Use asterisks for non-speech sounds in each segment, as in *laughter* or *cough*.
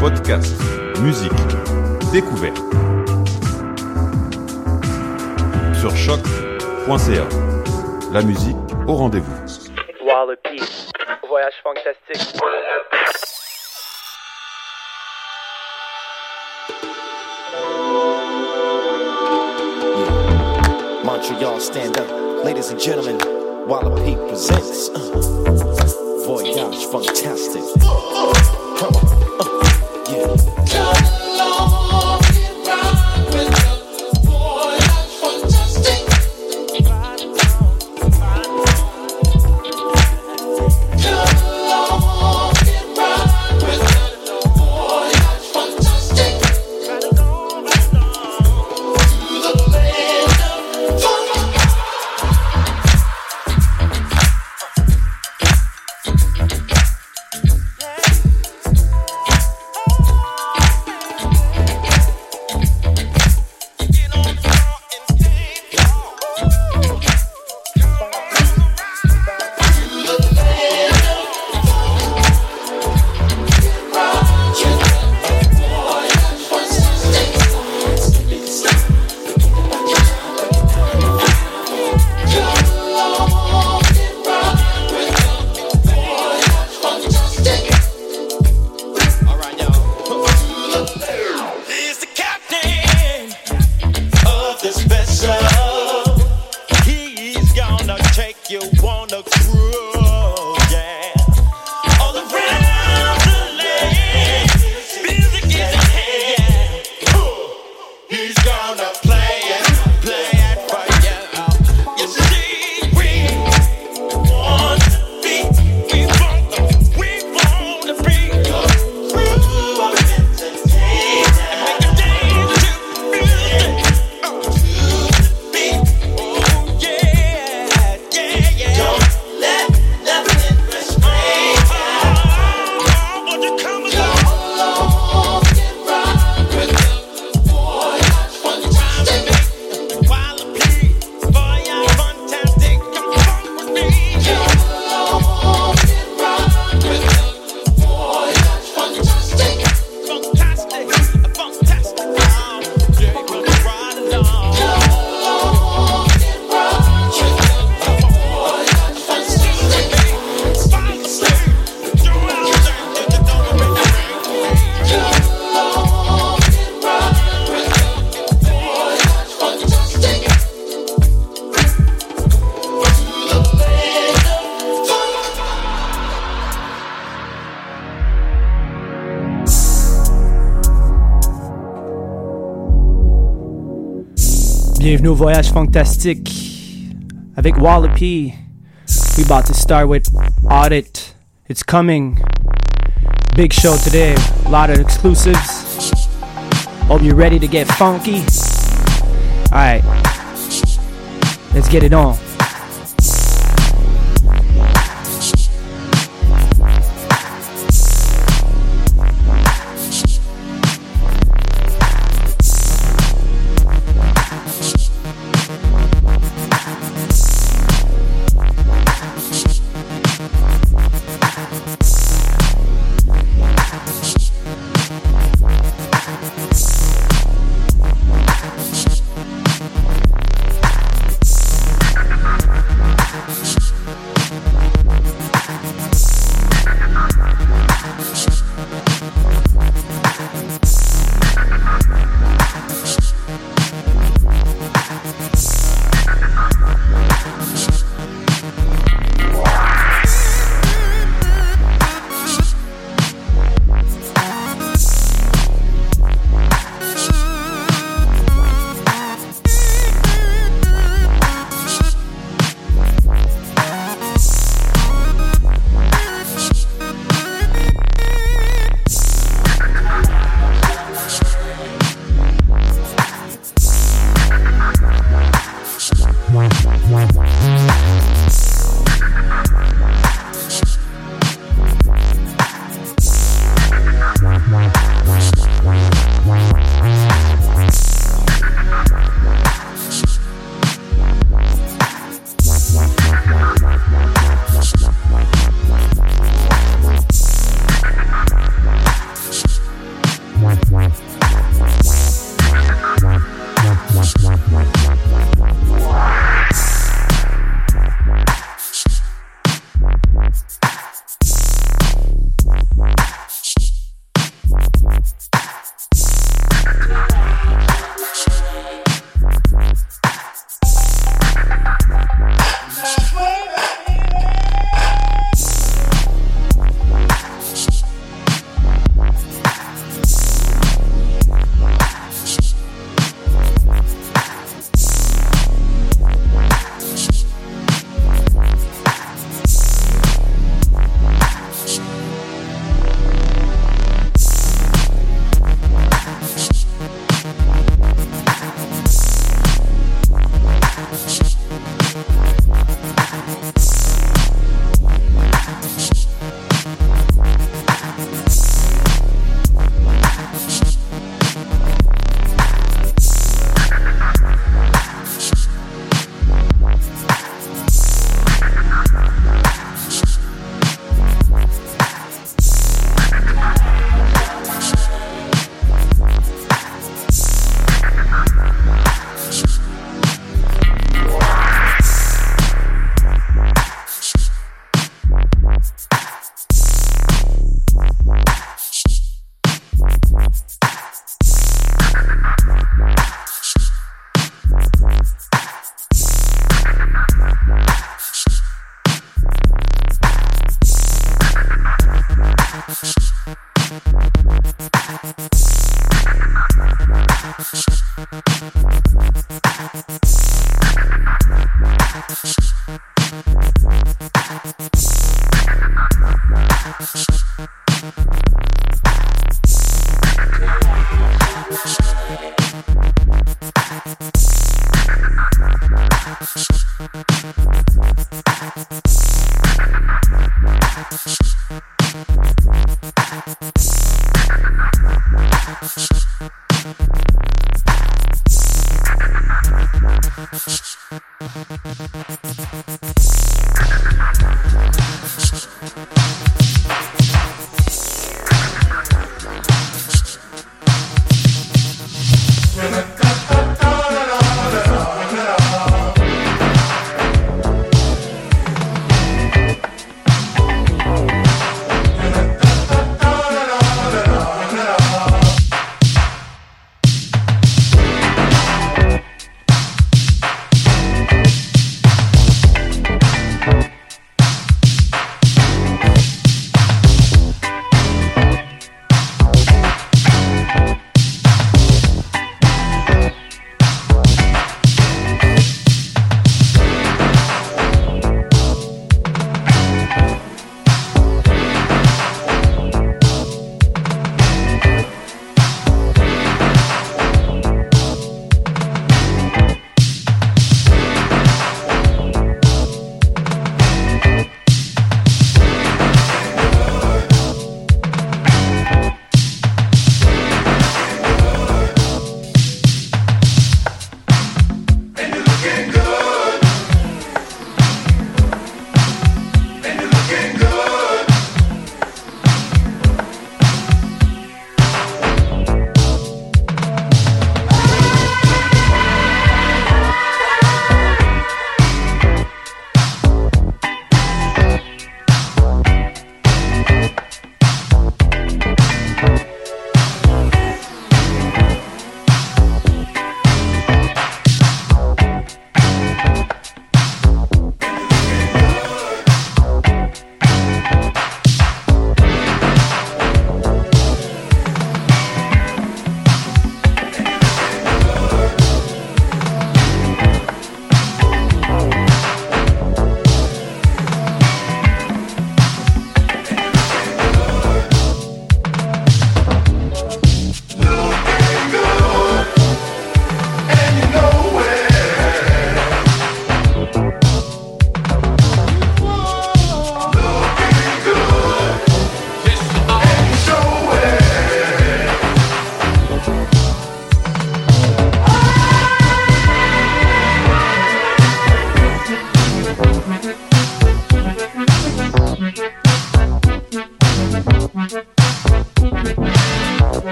Podcast, musique, découverte. Sur choc.ca. La musique au rendez-vous. Voyage fantastique. Montreal, stand up. Ladies and gentlemen, Wallopy presents uh, Voyage Fantastic. Yeah. Voyage fantastique avec Walla P. We about to start with Audit. It's coming. Big show today. A lot of exclusives. Hope you're ready to get funky. Alright. Let's get it on. Natural High,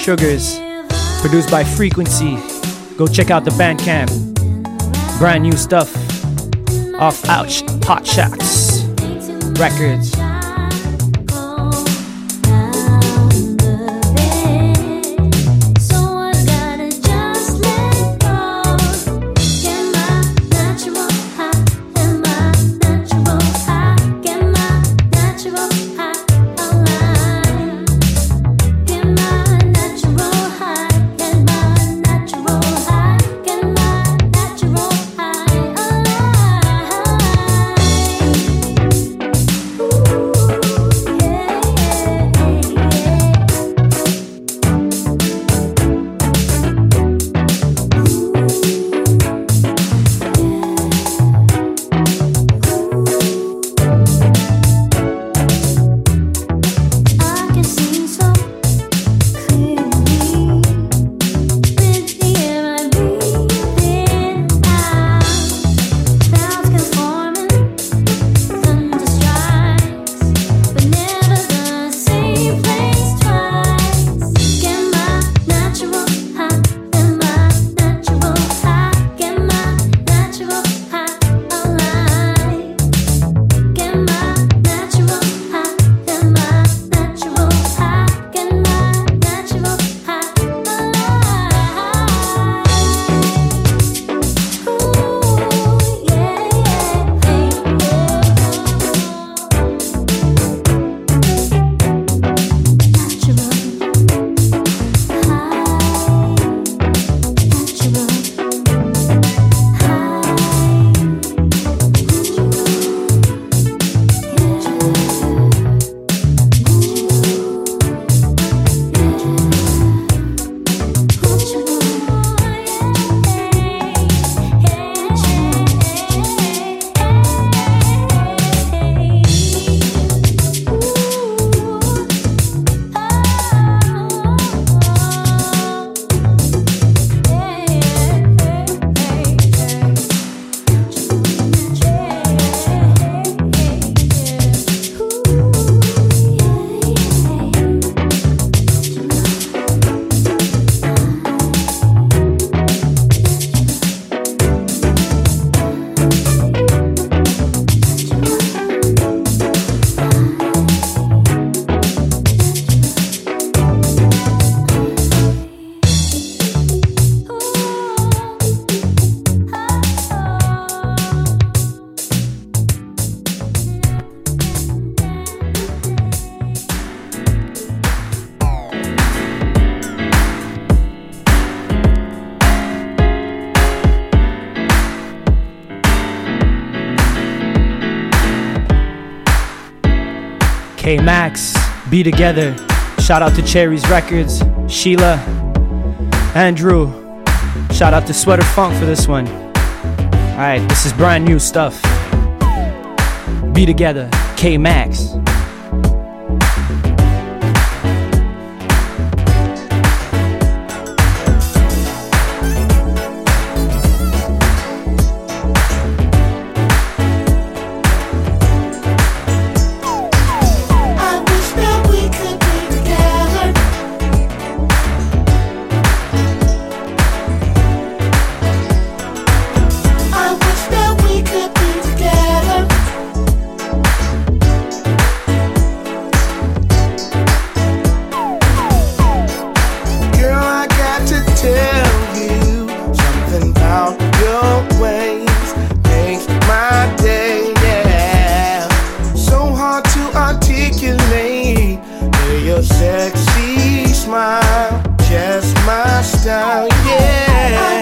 Sugars, produced by Frequency. Go check out the Bandcamp. Brand new stuff off Ouch Hot Shots Records. Be Together. Shout out to Cherry's Records, Sheila, Andrew. Shout out to Sweater Funk for this one. Alright, this is brand new stuff. Be Together, K Max. touchdown, yeah.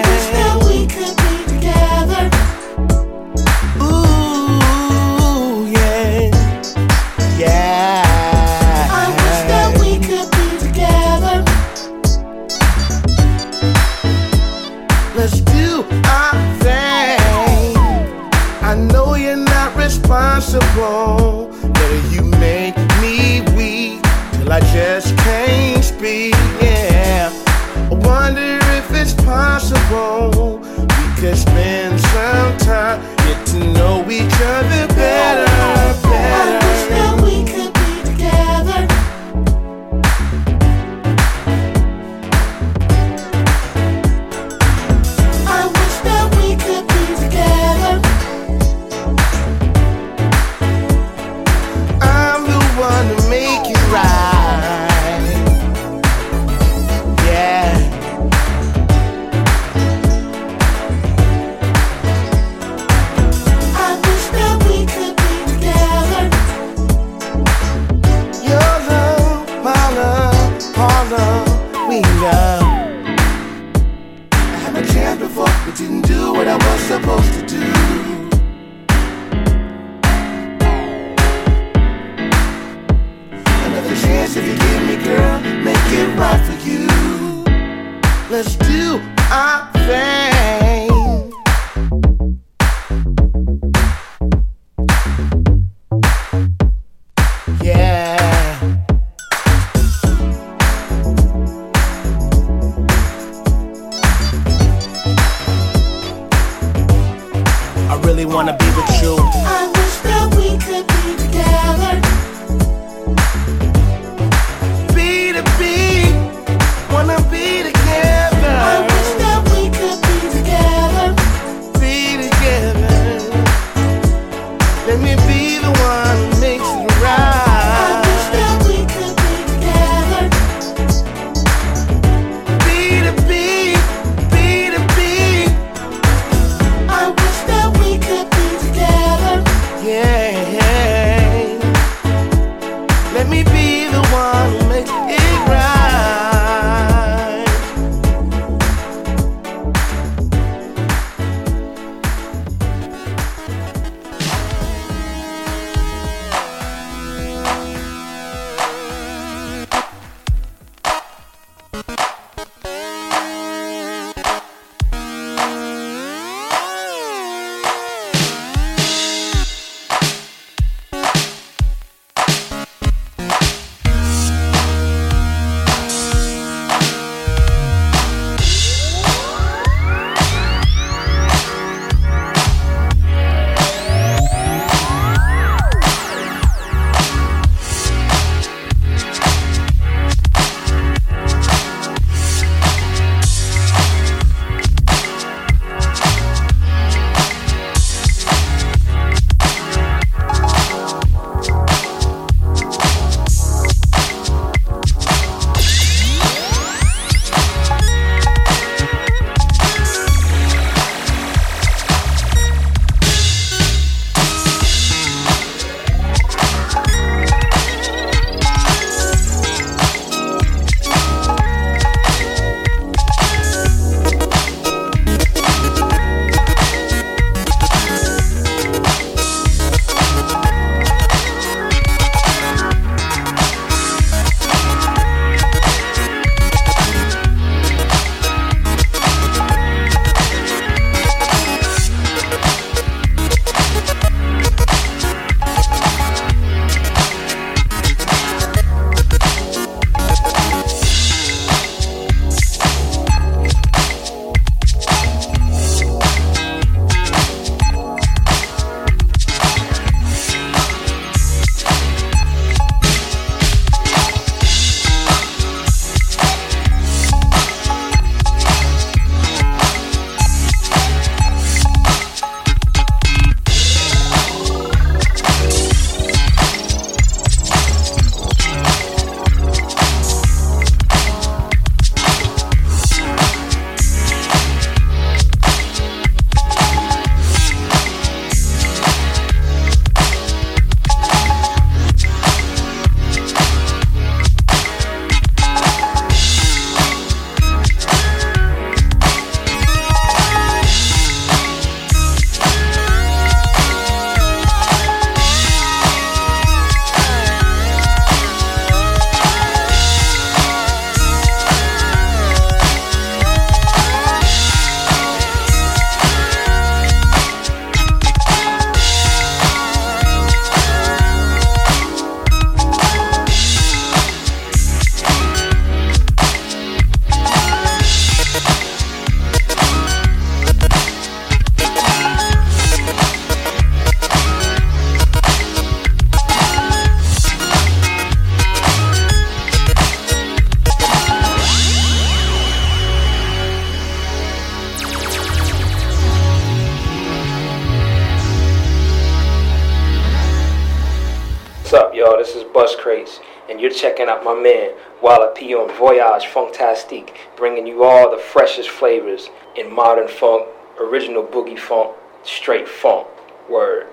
You're checking out my man Walla P on Voyage Funktastique, bringing you all the freshest flavors in modern funk, original boogie funk, straight funk. Word.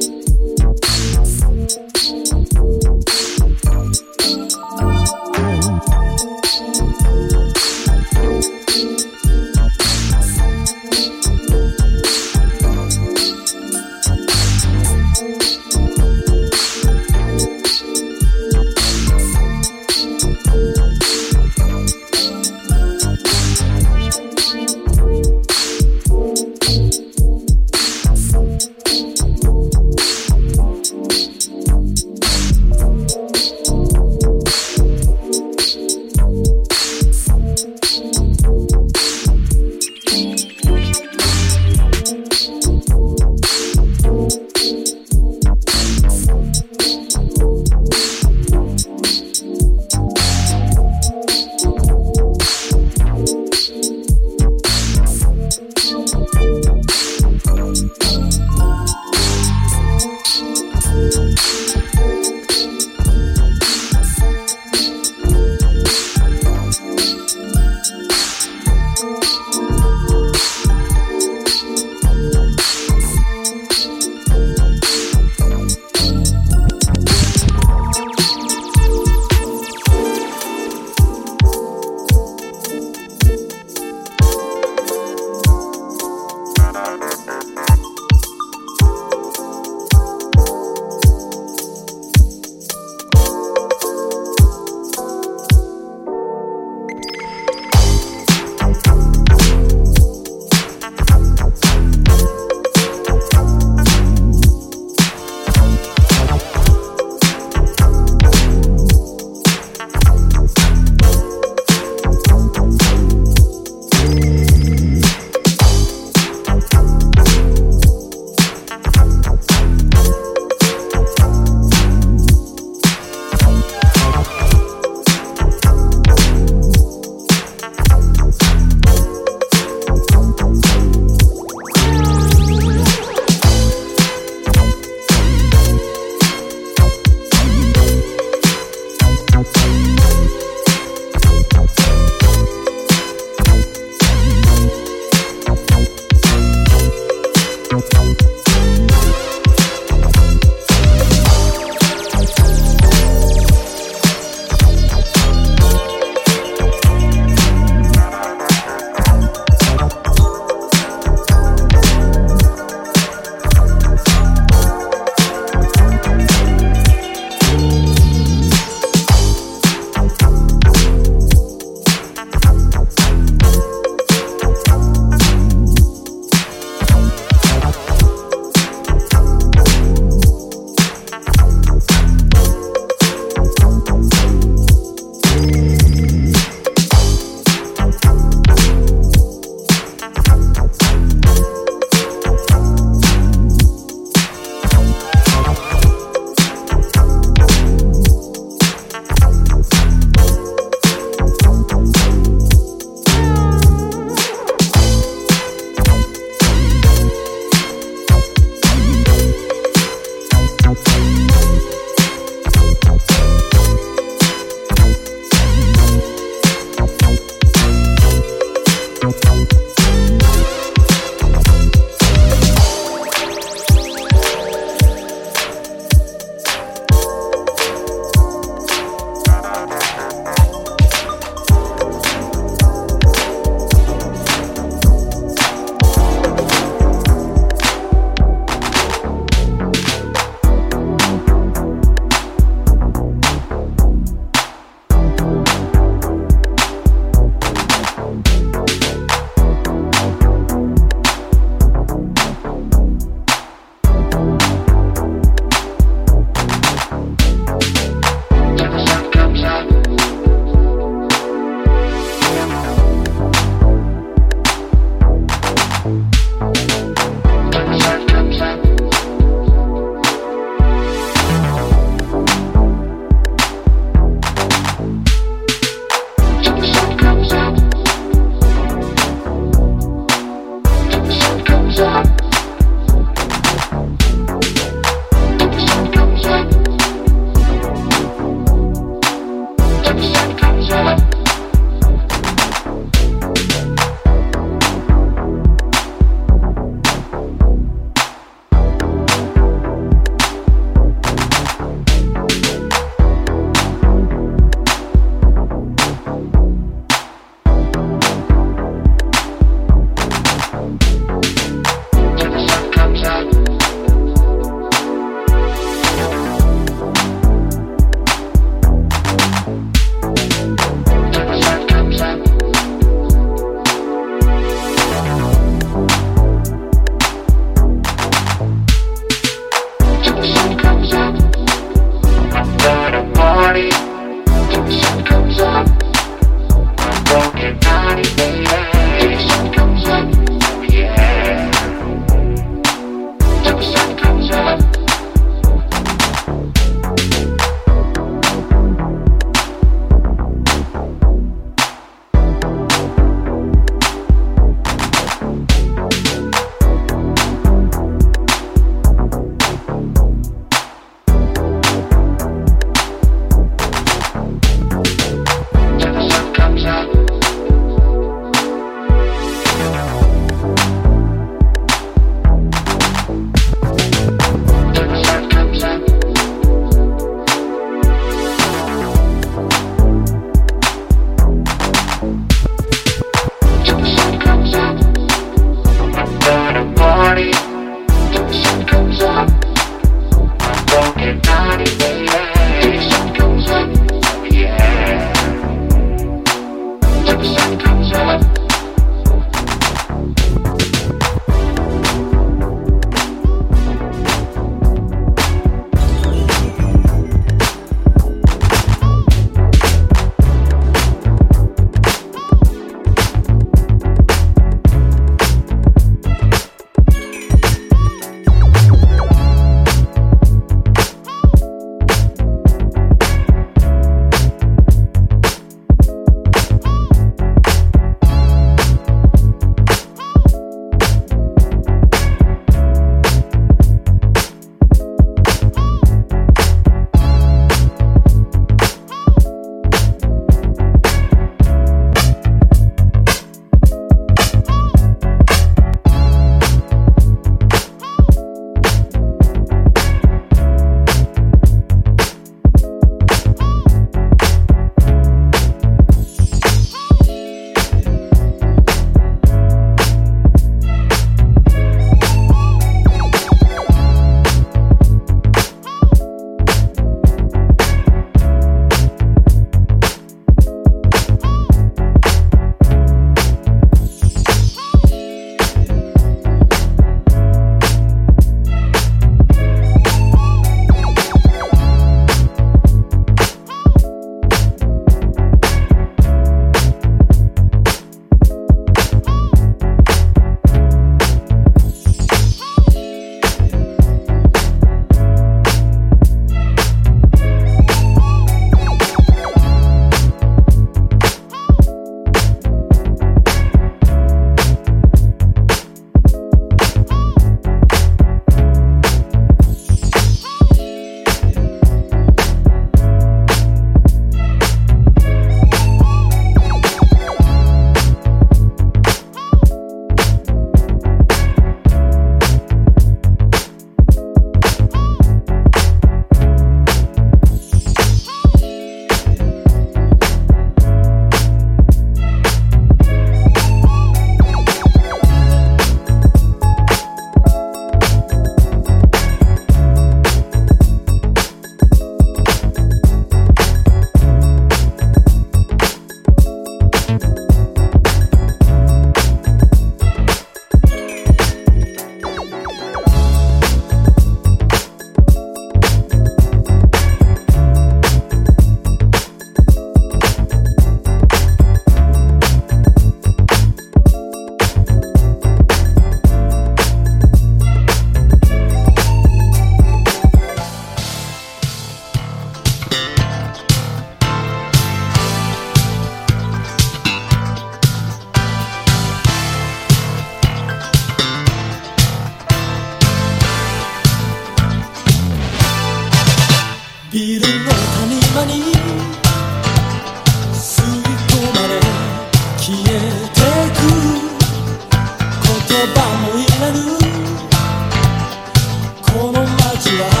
の街は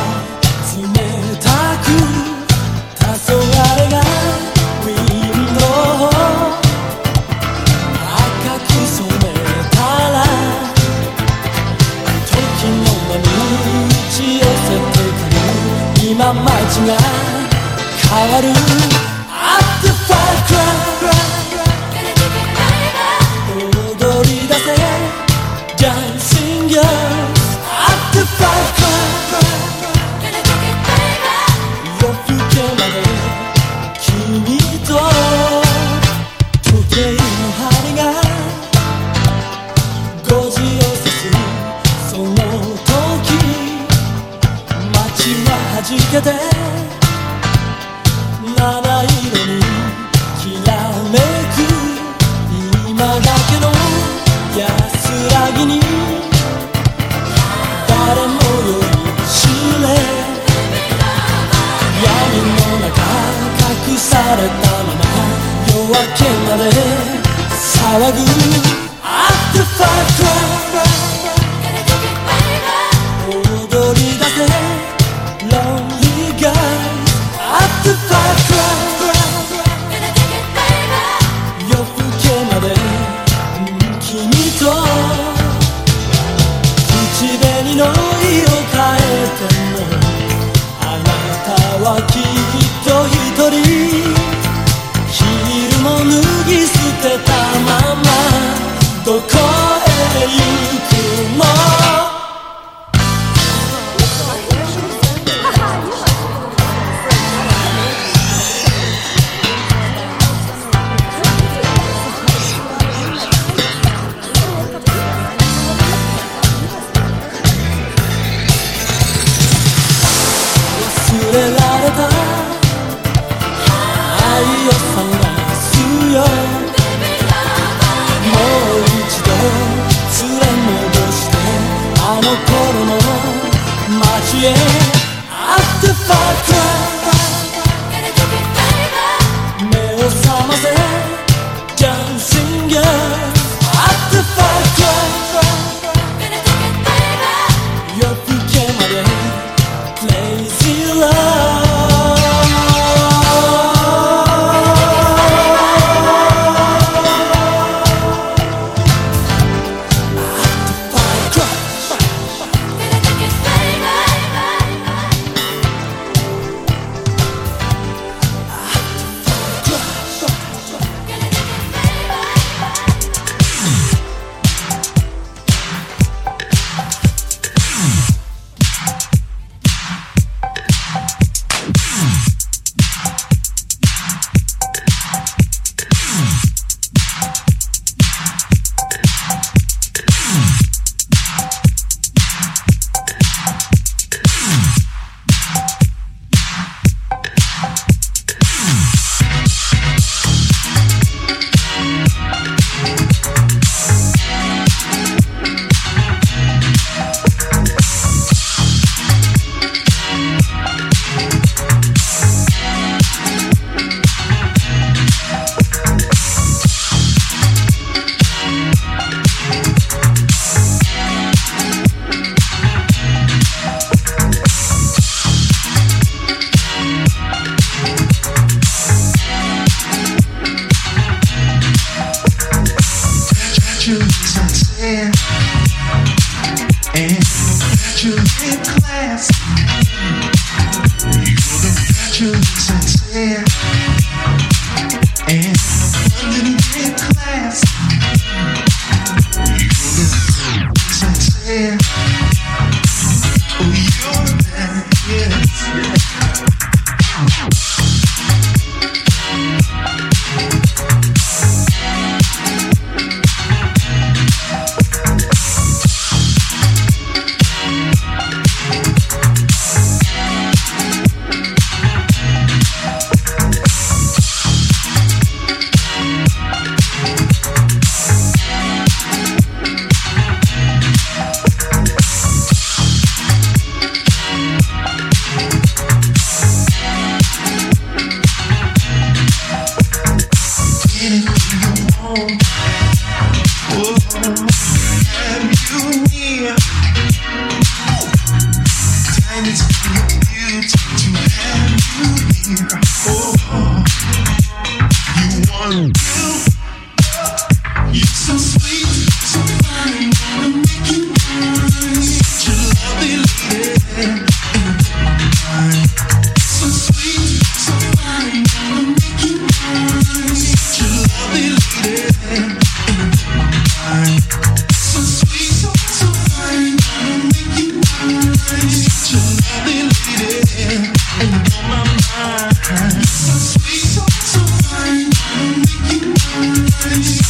Please.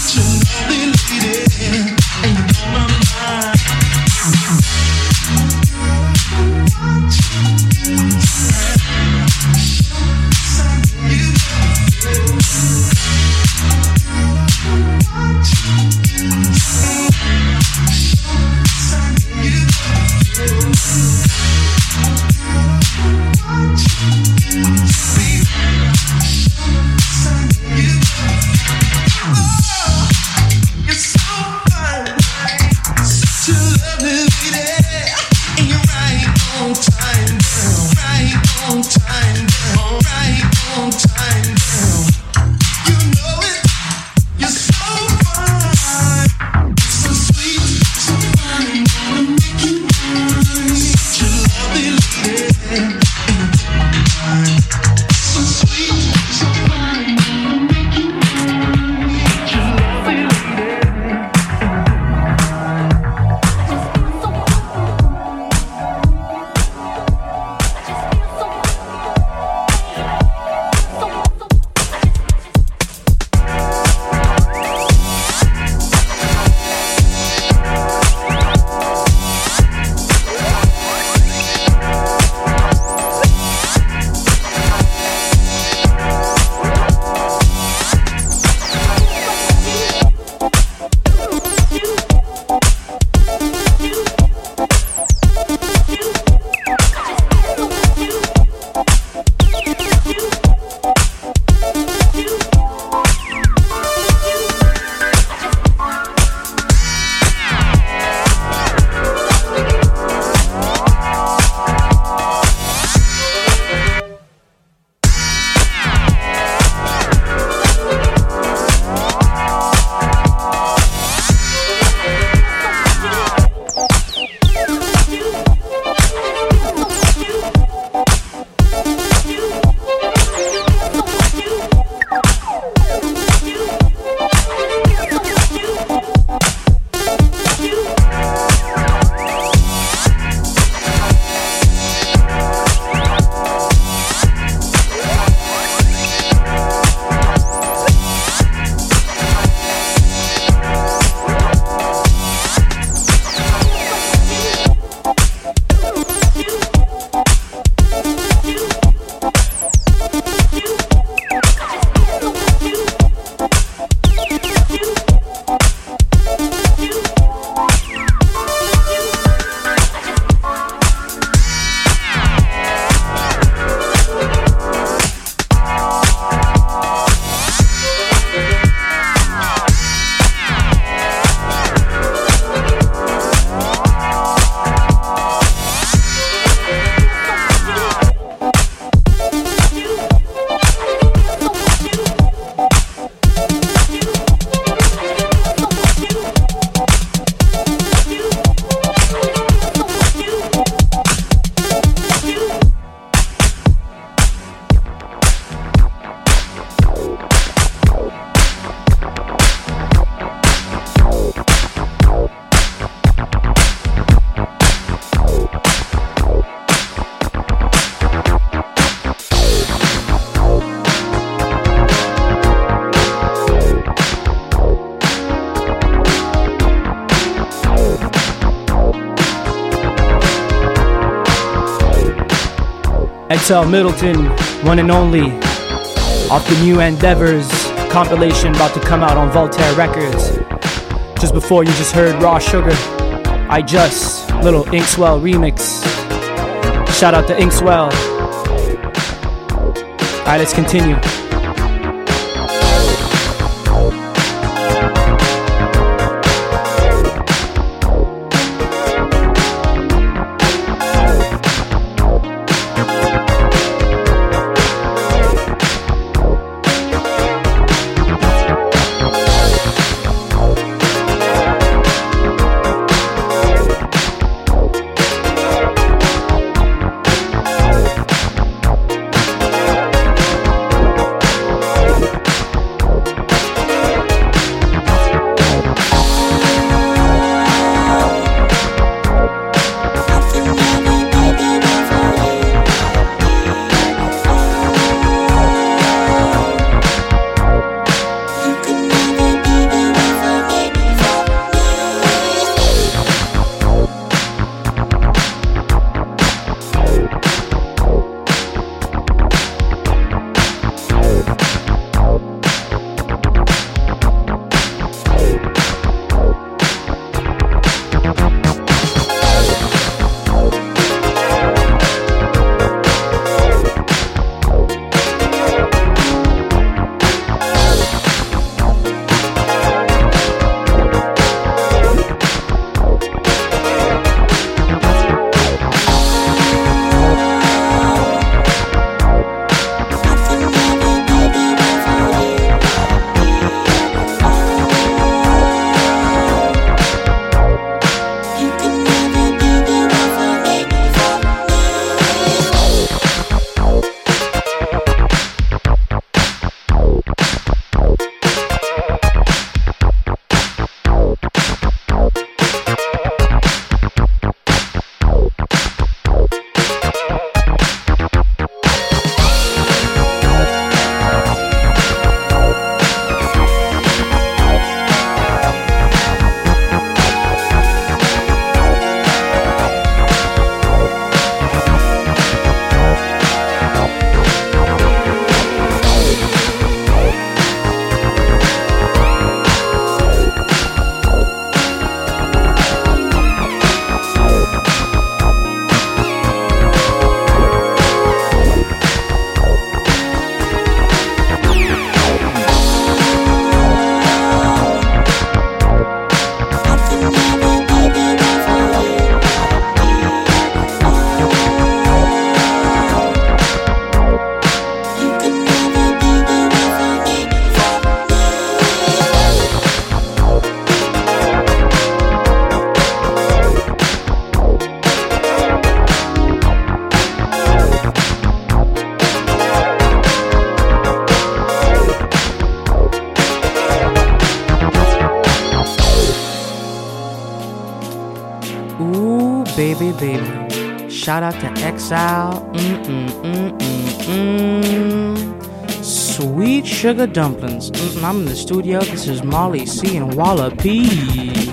Excel Middleton, one and only, off the new Endeavors compilation about to come out on Voltaire Records. Just before you just heard Raw Sugar, I Just, little Inkswell remix. Shout out to Inkswell. Alright, let's continue. Shout out to Exile. Mm-mm-mm-mm-mm. Sweet sugar dumplings. Mm-mm, I'm in the studio. This is Molly C and Walla P.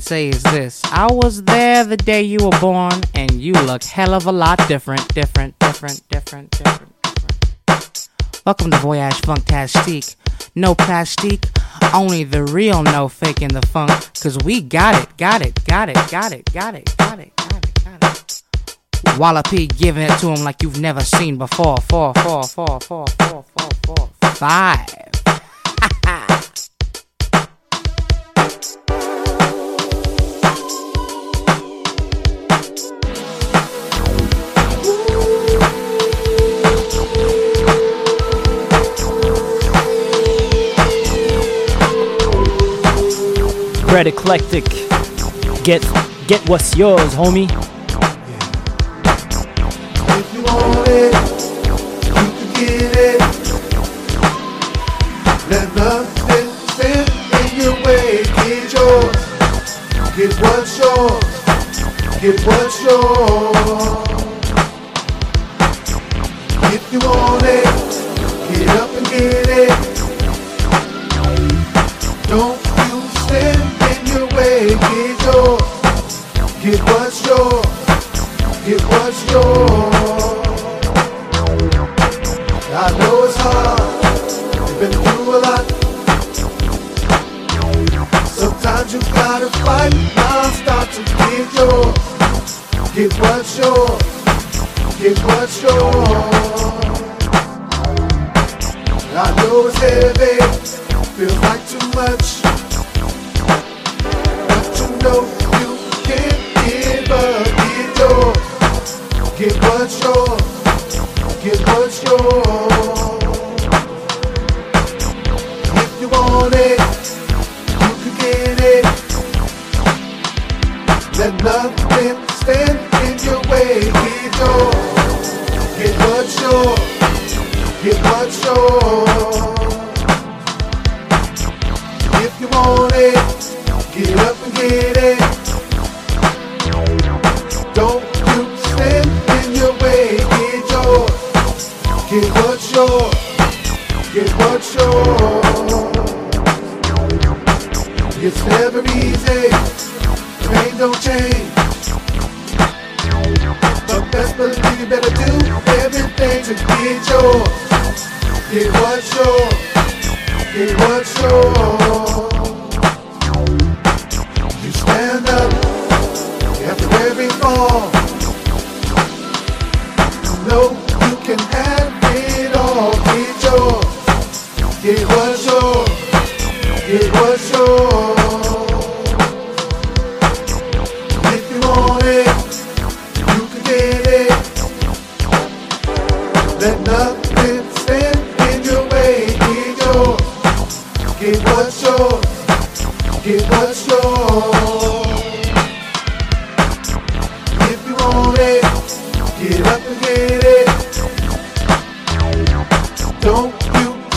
say is this. I was there the day you were born, and you look hell of a lot different, different, different, different, different, different. Welcome to Voyage Funktastique. No plastique, only the real no faking the funk. Cause we got it, got it, got it, got it, got it, got it, got it, got it. Walla P giving it to him like you've never seen before. Four, four, four, four, four, four, four, five. Red Eclectic. Get get what's yours, homie. If you want it, you can get it. Let nothing stand in your way. Get yours. Get what's yours. Get what's yours.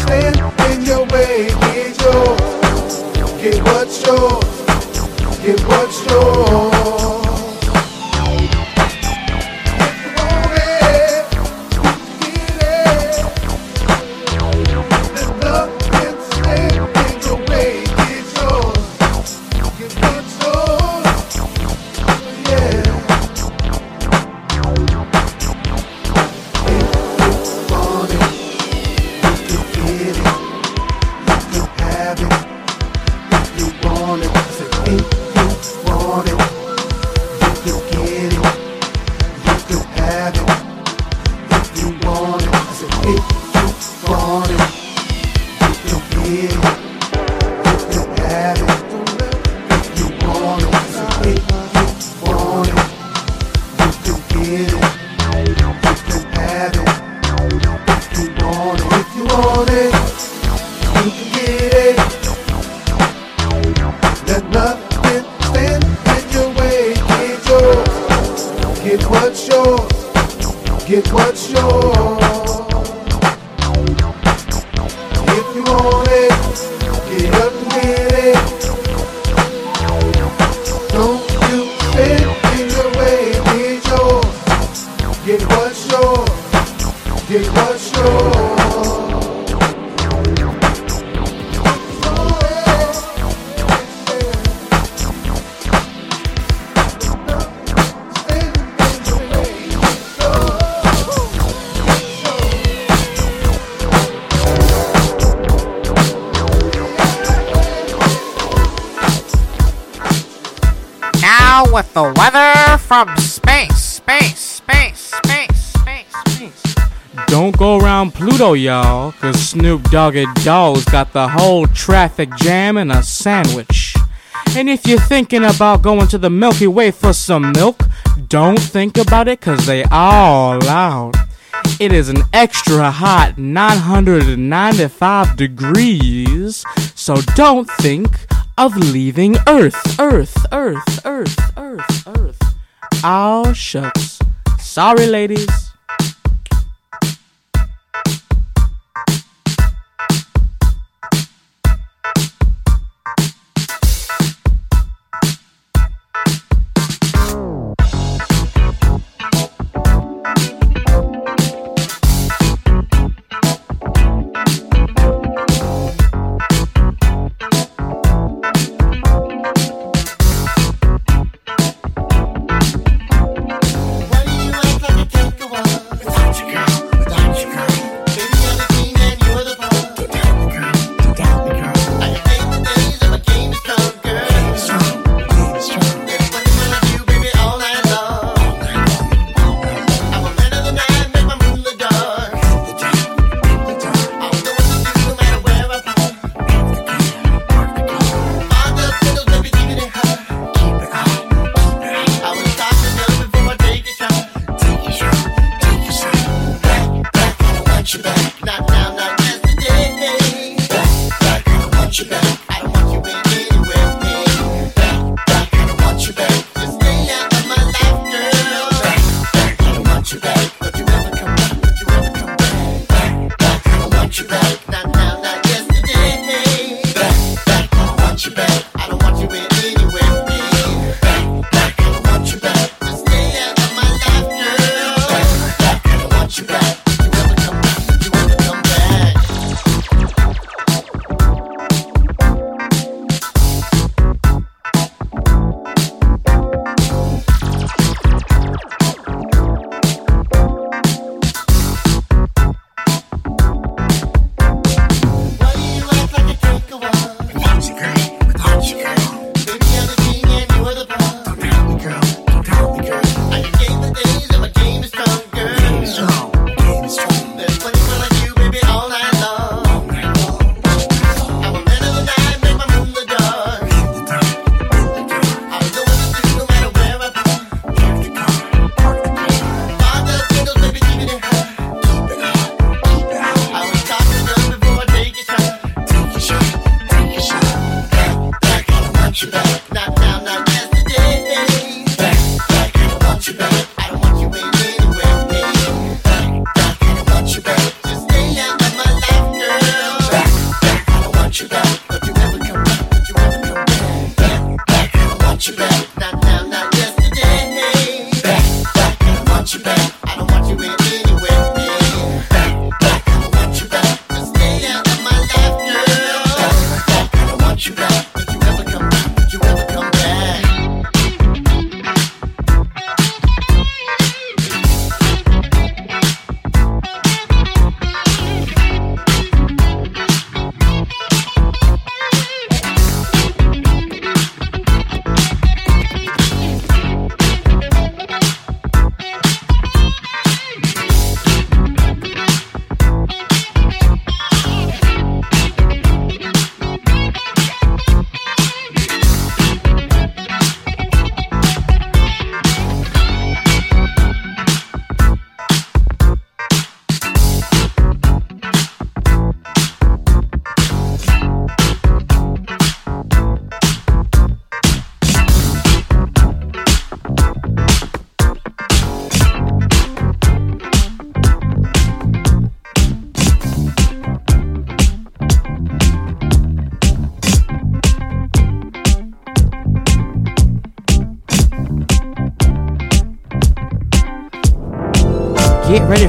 stand in your way. Get yours. Get what's yours. Get what's yours. go, y'all, cause Snoop Doggy Dogg's got the whole traffic jam in a sandwich. And if you're thinking about going to the Milky Way for some milk, don't think about it cause they all out. It is an extra hot 995 degrees, so don't think of leaving Earth, Earth, Earth, Earth, Earth, Earth. Oh, shucks. Sorry, ladies.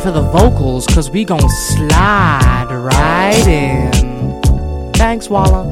to the vocals, cause we gon' slide right in. Thanks, Walla.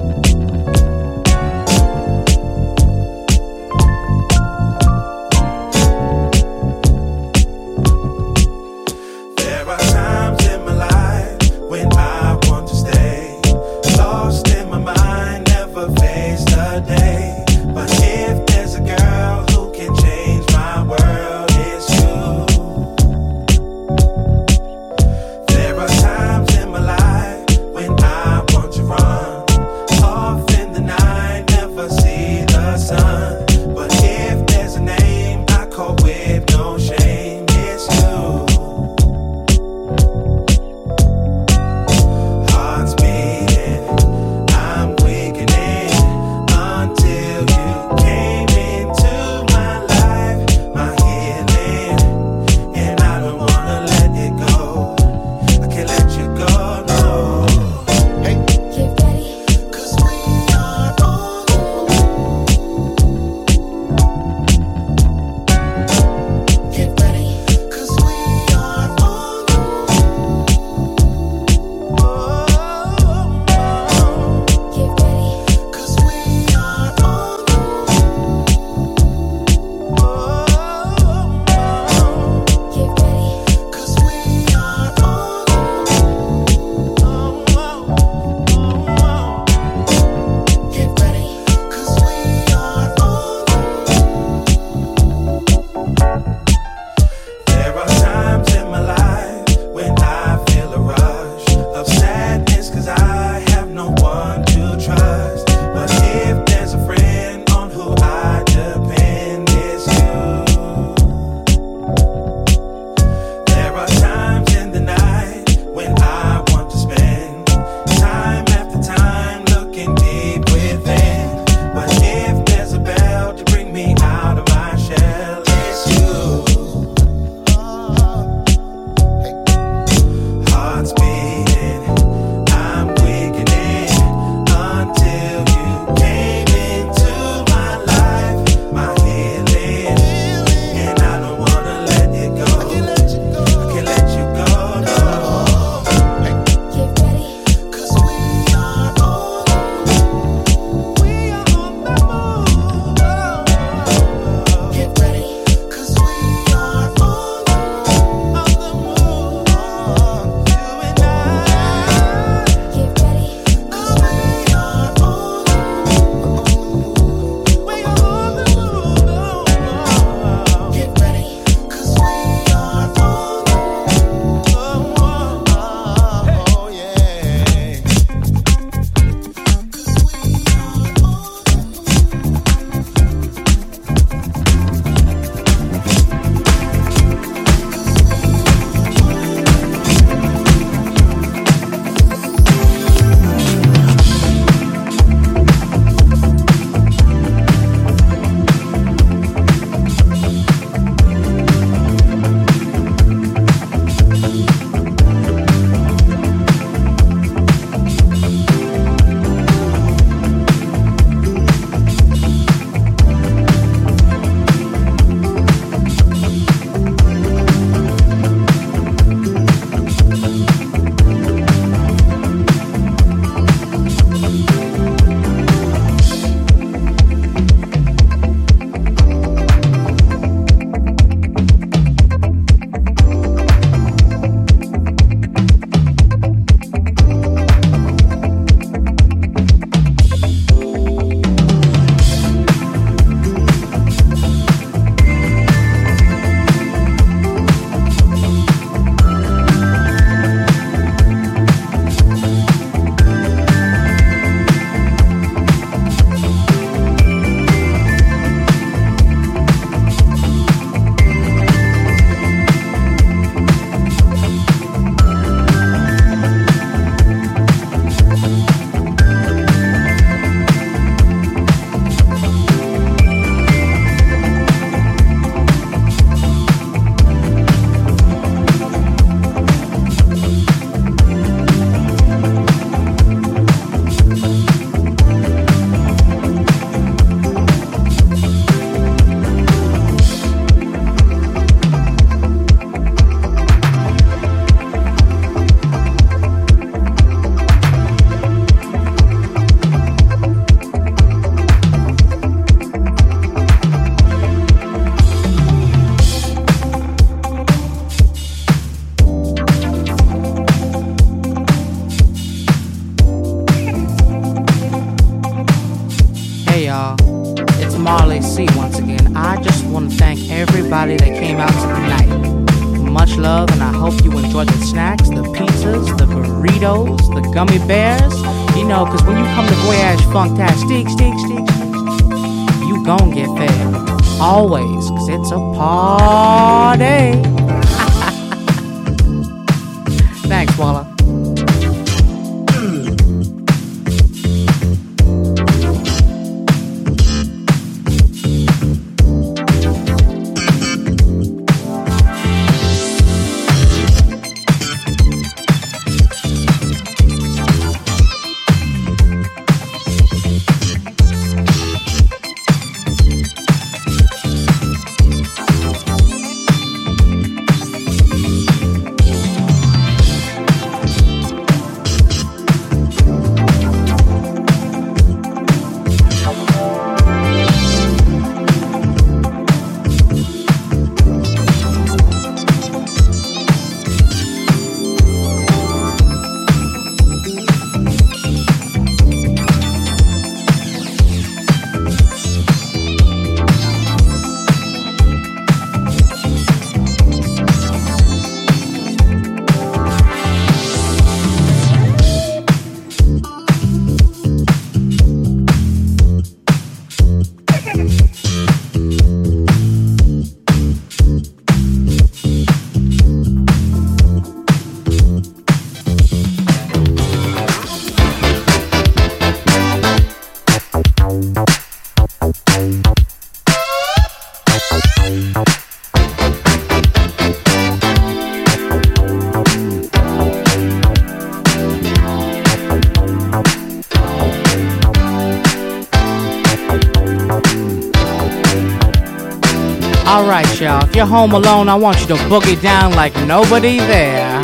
you're home alone, I want you to boogie down like nobody there.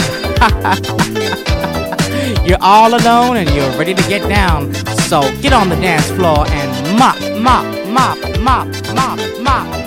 *laughs* you're all alone and you're ready to get down. So get on the dance floor and mop, mop, mop, mop, mop, mop.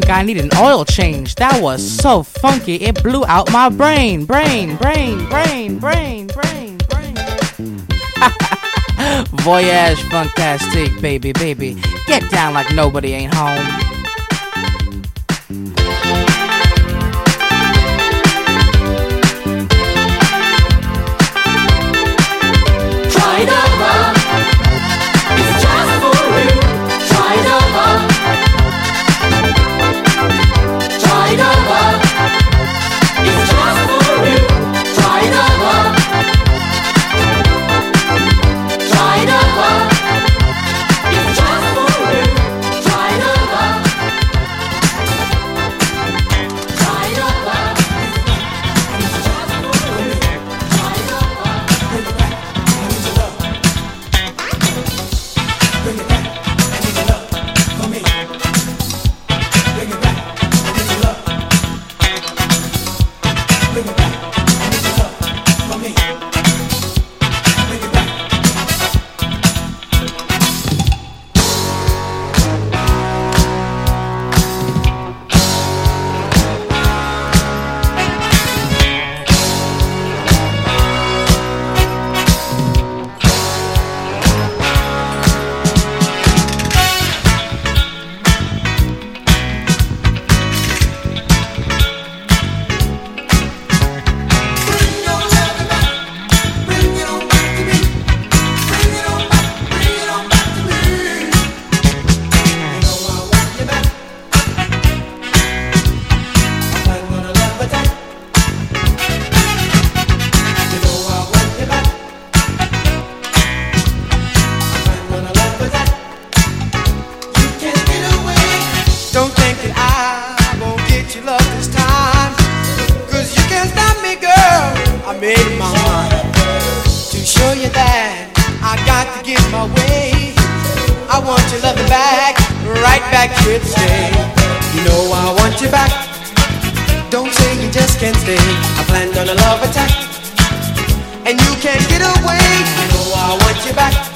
think I need an oil change. That was so funky, it blew out my brain. Brain, brain, brain, brain, brain, brain. *laughs* Voyage fantastic, baby, baby. Get down like nobody ain't home. can't get away. No, I want you back.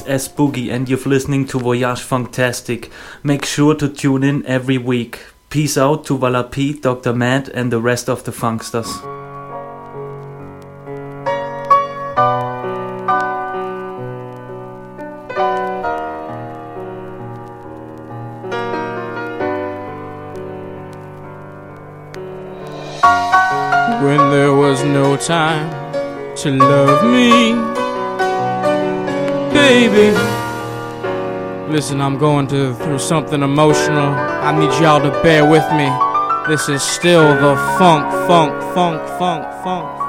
Is S Boogie, and you're listening to Voyage Fantastic. Make sure to tune in every week. Peace out to Walla P, Dr. Matt, and the rest of the Funksters. I'm going to, through something emotional. I need y'all to bear with me. This is still the funk, funk, funk, funk, funk.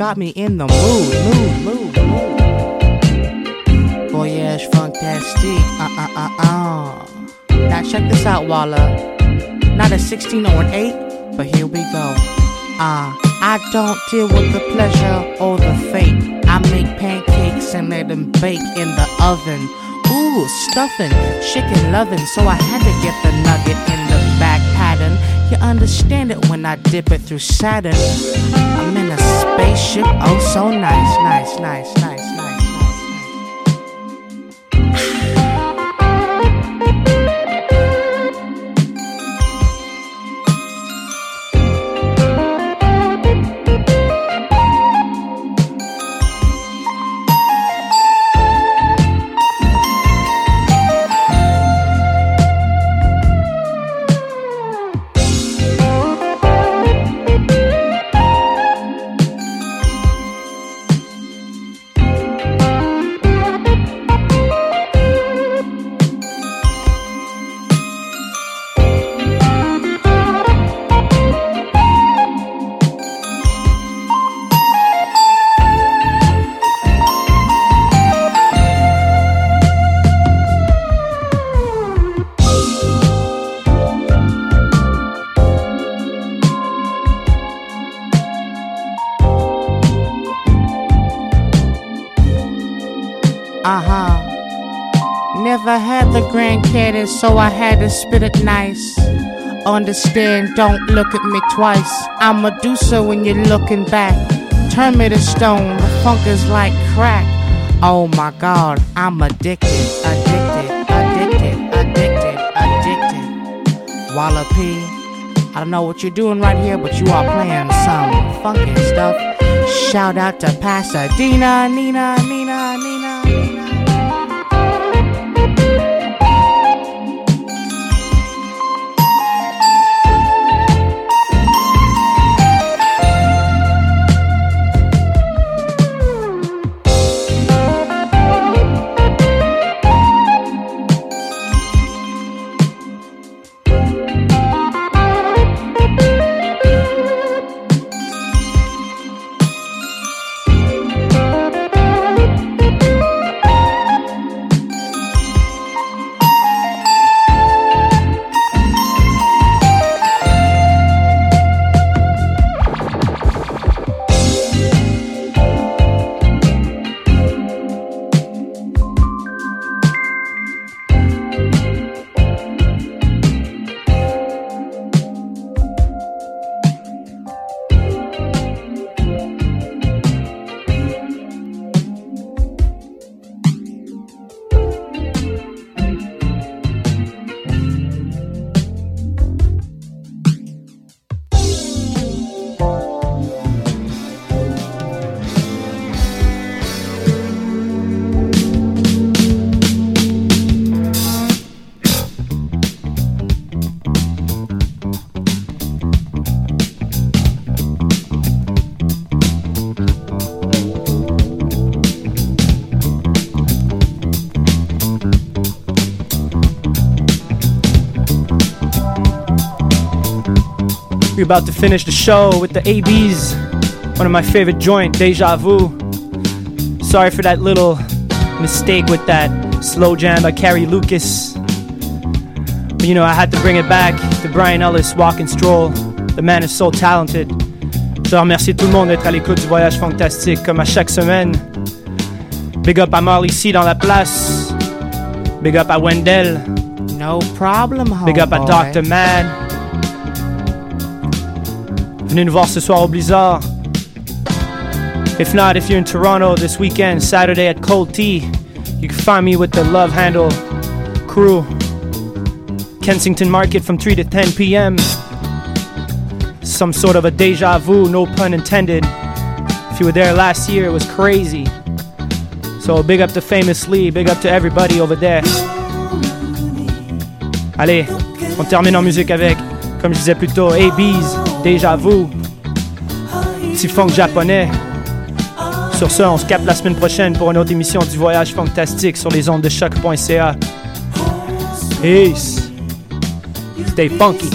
Got me in the mood, mood, mood, mood. Voyage fantastique, uh uh uh uh. Now check this out, Walla. Not a 16 or an 8, but here we go. Ah, I don't deal with the pleasure or the fake. I make pancakes and let them bake in the oven. Ooh, stuffing, chicken loving, so I had to get the nugget in the back pattern. You understand it when I dip it through Saturn. I'm spaceship, oh so nice, nice, nice, nice, so had to spit it nice. Understand, don't look at me twice. I'm Medusa when you're looking back. Turn me to stone, the funk is like crack. Oh my god, I'm addicted, addicted, addicted, addicted, addicted. Walla P, I don't know what you're doing right here, but you are playing some funky stuff. Shout out to Pasadena, Nina, Nina, Nina. We're about to finish the show with the ABs, one of my favorite joint, Deja Vu. Sorry for that little mistake with that slow jam by Carrie Lucas. But you know, I had to bring it back to Brian Ellis, Walk and Stroll. The man is so talented. Je remercie tout le monde d'être à l'écoute du voyage fantastique comme à chaque semaine. Big up à Marley C dans la place. Big up à Wendell. No problem, Big up à. Dr. Mad. Venez nous voir ce soir au Blizzard. If not, if you're in Toronto this weekend, Saturday at Cold Tea, you can find me with the Love Handle crew. Kensington Market from 3 to 10 p.m. Some sort of a deja vu, no pun intended. If you were there last year, it was crazy. So big up to Famous Lee, big up to everybody over there. Allez, on termine en musique avec, comme je disais plus tôt, AB's, Déjà Vu, petit funk japonais. Sur ce, on se capte la semaine prochaine pour une autre émission du Voyage Fantastique sur les ondes de choc.ca. Peace. Stay funky.